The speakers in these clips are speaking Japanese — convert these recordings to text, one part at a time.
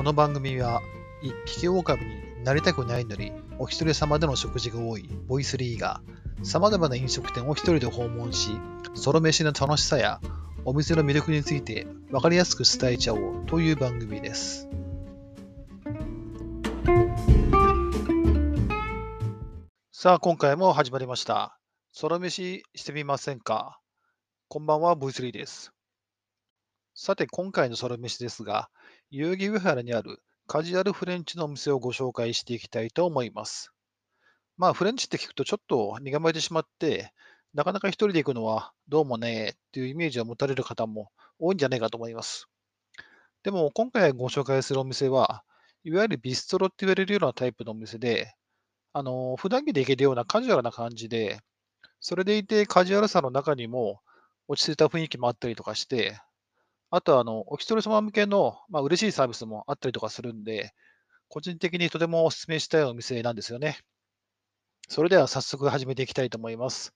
この番組は、一匹狼になりたくないのに、お一人様での食事が多いボイスリーが、様々な飲食店を一人で訪問し、ソロ飯の楽しさや、お店の魅力について分かりやすく伝えちゃおうという番組です。さあ、今回も始まりました。ソロ飯してみませんか？こんばんは、ボイスリーです。さて、今回のソロ飯ですが、代々木上原にあるカジュアルフレンチのお店をご紹介していきたいと思います。まあ、フレンチって聞くとちょっと身構えてしまって、なかなか一人で行くのはどうもねっていうイメージを持たれる方も多いんじゃないかと思います。でも、今回ご紹介するお店は、いわゆるビストロって言われるようなタイプのお店で、あの、普段着で行けるようなカジュアルな感じで、それでいてカジュアルさの中にも落ち着いた雰囲気もあったりとかして、あとは、あの、お一人様向けの、まあ、嬉しいサービスもあったりとかするんで、個人的にとてもお勧めしたいお店なんですよね。それでは早速始めていきたいと思います。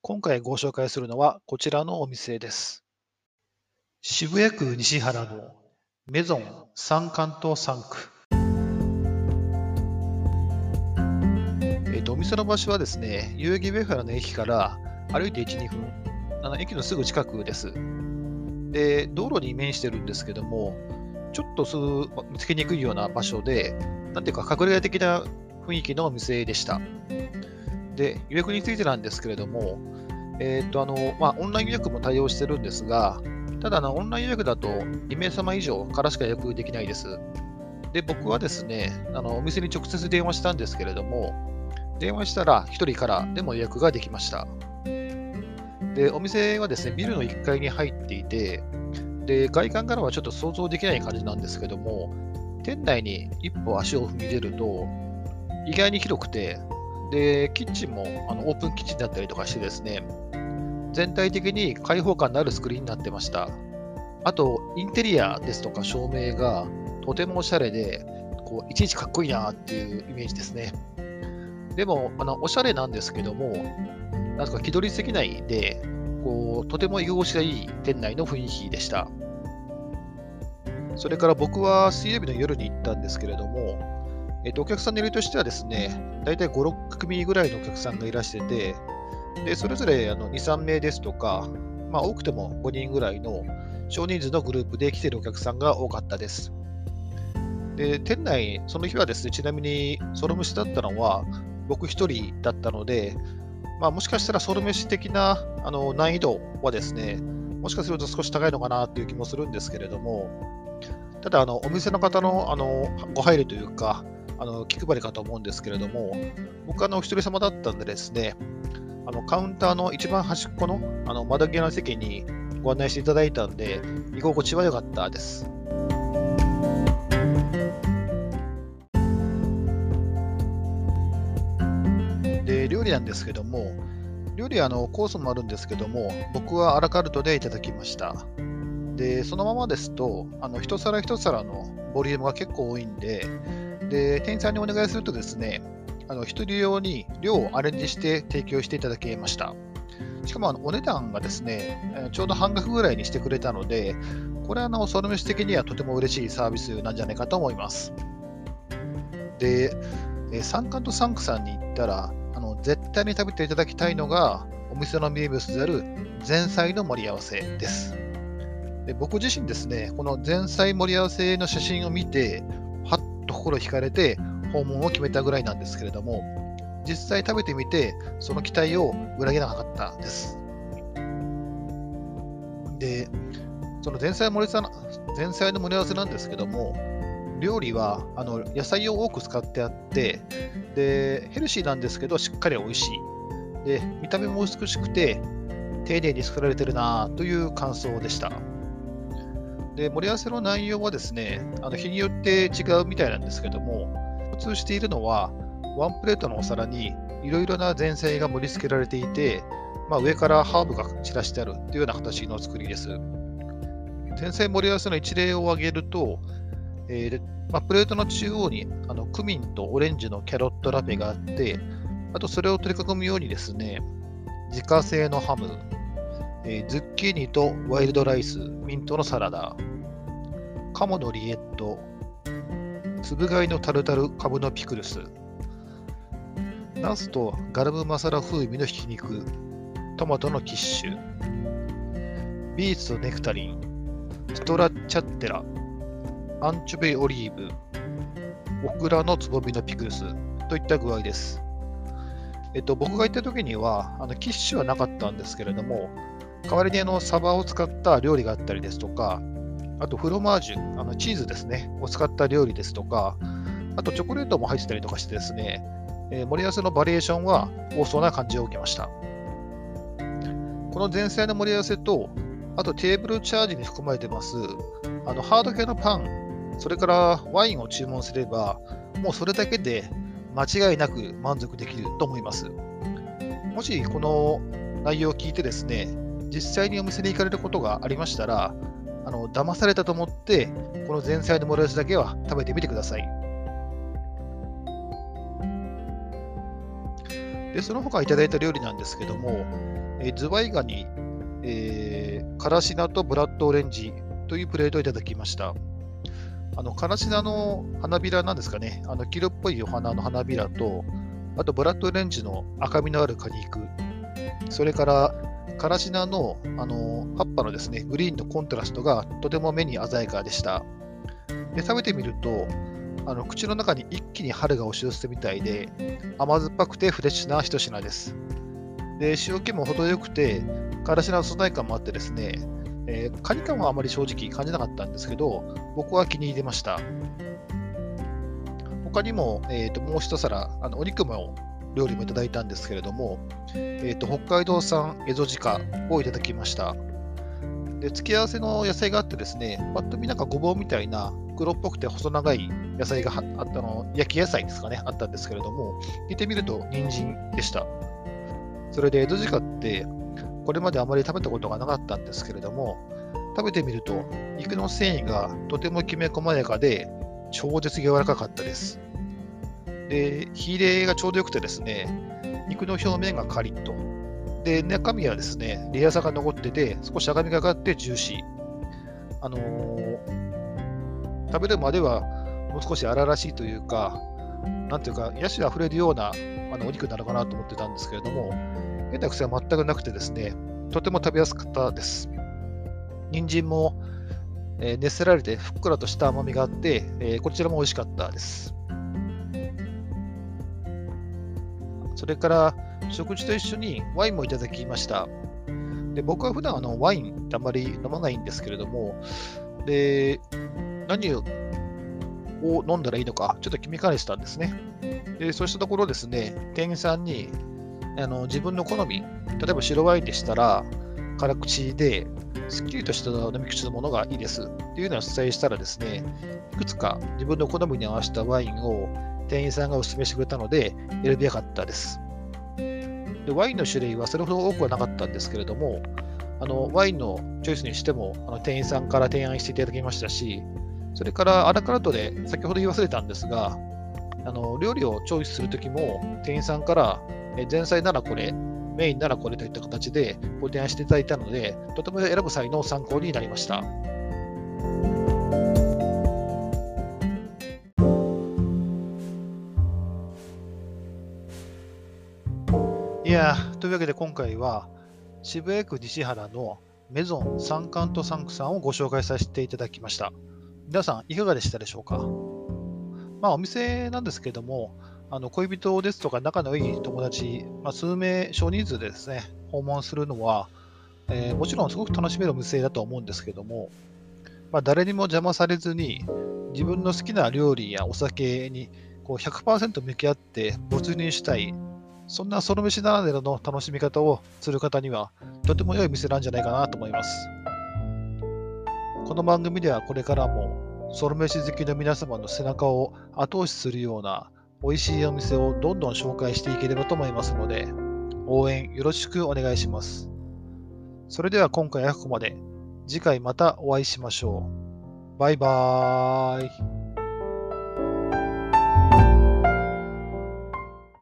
今回ご紹介するのはこちらのお店です。渋谷区西原のメゾン三関東3区。えっ、と、お店の場所はですね、代々木上原の駅から歩いて1、2分、あの駅のすぐ近くです。で、道路に面してるんですけども、ちょっとすぐ見つけにくいような場所で、なんていうか隠れ家的な雰囲気のお店でした。で、予約についてなんですけれども、えっ、と、あの、まあ、オンライン予約も対応してるんですが、ただ、の、オンライン予約だと2名様以上からしか予約できないです。で、僕はですね、あの、お店に直接電話したんですけれども、電話したら1人からでも予約ができました。で、お店はですね、ビルの1階に入っていて、で、外観からはちょっと想像できない感じなんですけども、店内に一歩足を踏み出ると、意外に広くて、で、キッチンもあのオープンキッチンだったりとかしてですね、全体的に開放感のある作りになってました。あと、インテリアですとか照明がとてもおしゃれで、こういちいちかっこいいなっていうイメージですね。でも、あのおしゃれなんですけども、なんか気取りすぎないで、こうとても居心地がいい店内の雰囲気でした。それから僕は水曜日の夜に行ったんですけれども、えっと、お客さんの入りとしてはですね、大体5、6組ぐらいのお客さんがいらしてて、でそれぞれあの2、3名ですとか、まあ、多くても5人ぐらいの少人数のグループで来ているお客さんが多かったです。で、店内、その日はですね、ちなみにソロ蒸しだったのは僕1人だったので、まあ、もしかしたらソロ飯的なあの難易度はですね、もしかすると少し高いのかなという気もするんですけれども、ただ、あのお店の方のあのご配慮というか、あの気配りかと思うんですけれども、僕はあのお一人様だったんでですね、あのカウンターの一番端っこのあの窓際の席にご案内していただいたんで、居心地は良かったです。料理なんですけども、料理はあのコースもあるんですけども、僕はアラカルトでいただきました。で、そのままですと、あの一皿一皿のボリュームが結構多いんで、で店員さんにお願いするとですね、あの一人用に量をアレンジして提供していただきました。しかもあのお値段がですね、ちょうど半額ぐらいにしてくれたので、これはあのソロ飯的にはとても嬉しいサービスなんじゃないかと思います。で、三冠とサンクさんに行ったら、絶対に食べていただきたいのが、お店の名物である前菜の盛り合わせです。で僕自身ですね、この前菜盛り合わせの写真を見て、はっと心惹かれて訪問を決めたぐらいなんですけれども、実際食べてみて、その期待を裏切らなかったんです。で、その前菜盛り前菜の盛り合わせなんですけども、料理はあの野菜を多く使ってあってで、ヘルシーなんですけど、しっかり美味しい。で、見た目も美しくて、丁寧に作られてるなという感想でした。で、盛り合わせの内容はですね、あの日によって違うみたいなんですけども、共通しているのは、ワンプレートのお皿にいろいろな前菜が盛り付けられていて、まあ、上からハーブが散らしてあるというような形の作りです。前菜盛り合わせの一例を挙げると、えーまあ、プレートの中央にあのクミンとオレンジのキャロットラペがあって、あとそれを取り囲むようにですね、自家製のハム、えー、ズッキーニとワイルドライス、ミントのサラダ、カモのリエット、粒貝のタルタルカブのピクルス、ナスとガラムマサラ風味のひき肉、トマトのキッシュ、ビーツとネクタリン、ストラッチャッテラ、アンチョベオリーブ、オクラのつぼみのピクルスといった具合です。えっと、僕が行った時には、あのキッシュはなかったんですけれども、代わりにあのサバを使った料理があったりですとか、あとフロマージュ、あのチーズですね、を使った料理ですとか、あとチョコレートも入ってたりとかしてですね、えー、盛り合わせのバリエーションは多そうな感じを受けました。この前菜の盛り合わせと、あとテーブルチャージに含まれてます、あのハード系のパン、それからワインを注文すれば、もうそれだけで間違いなく満足できると思います。もしこの内容を聞いてですね、実際にお店に行かれることがありましたら、あの騙されたと思って、この前菜の盛り合わせだけは食べてみてください。でその他いただいた料理なんですけども、えズワイガニ、えー、カラシナとブラッドオレンジというプレートをいただきました。あの、カラシナの花びらなんですかね、あの、黄色っぽいお花の花びらと、あと、ブラッドレンジの赤みのある果肉、それから、カラシナのあの葉っぱのですね、グリーンのコントラストがとても目に鮮やかでした。で食べてみると、あの口の中に一気に春が押し寄せてみたいで、甘酸っぱくてフレッシュな一品です。で、塩気も程よくて、からしの素材感もあってですね、えー、カニ感はあまり正直感じなかったんですけど、僕は気に入りました。他にも、えーと、もう一皿、あのお肉も料理もいただいたんですけれども、えーと、北海道産エゾジカをいただきました。で付け合わせの野菜があってですね、ぱっと見なんかごぼうみたいな黒っぽくて細長い野菜があったの、焼き野菜ですかね、あったんですけれども、聞いてみると人参でした。それでエゾジカって、これまであまり食べたことがなかったんですけれども、食べてみると、肉の繊維がとてもきめ細やかで、超絶柔らかかったです。で、火入れがちょうどよくてですね、肉の表面がカリッと。で、中身はですね、レアさが残ってて、少し赤みがかってジューシー。あのー、食べるまではもう少し荒々しいというか、なんていうか、野手あふれるようなあのお肉なのかなと思ってたんですけれども、変な癖は全くなくてですね、とても食べやすかったです。人参も、えー、熱せられてふっくらとした甘みがあって、えー、こちらも美味しかったです。それから食事と一緒にワインもいただきました。で僕は普段あのワインってあまり飲まないんですけれども、で何を飲んだらいいのか、ちょっと決めかねてたんですね。でそうしたところですね、店員さんにあの自分の好み、例えば白ワインでしたら、辛口で、すっきりとした飲み口のものがいいですっていうのをお伝えしたらですね、いくつか自分の好みに合わせたワインを店員さんがお勧めしてくれたので、選びやかったです。でワインの種類はそれほど多くはなかったんですけれども、あのワインのチョイスにしてもあの店員さんから提案していただきましたし、それからアラカルトで先ほど言い忘れたんですが、あの料理をチョイスするときも店員さんから前菜ならこれ、メインならこれといった形でご提案していただいたので、とても選ぶ際の参考になりました。いやというわけで今回は渋谷区西原のメゾンサンカントサンクさんをご紹介させていただきました。皆さんいかがでしたでしょうか？まあお店なんですけども、あの恋人ですとか仲のいい友達、まあ、数名少人数でですね、訪問するのは、えー、もちろんすごく楽しめるお店だと思うんですけども、まあ、誰にも邪魔されずに、自分の好きな料理やお酒にこう100%向き合って没入したい、そんなソロ飯ならではの楽しみ方をする方には、とても良い店なんじゃないかなと思います。この番組ではこれからも、ソロ飯好きの皆様の背中を後押しするような美味しいお店をどんどん紹介していければと思いますので、応援よろしくお願いします。それでは今回はここまで。次回またお会いしましょう。バイバーイ。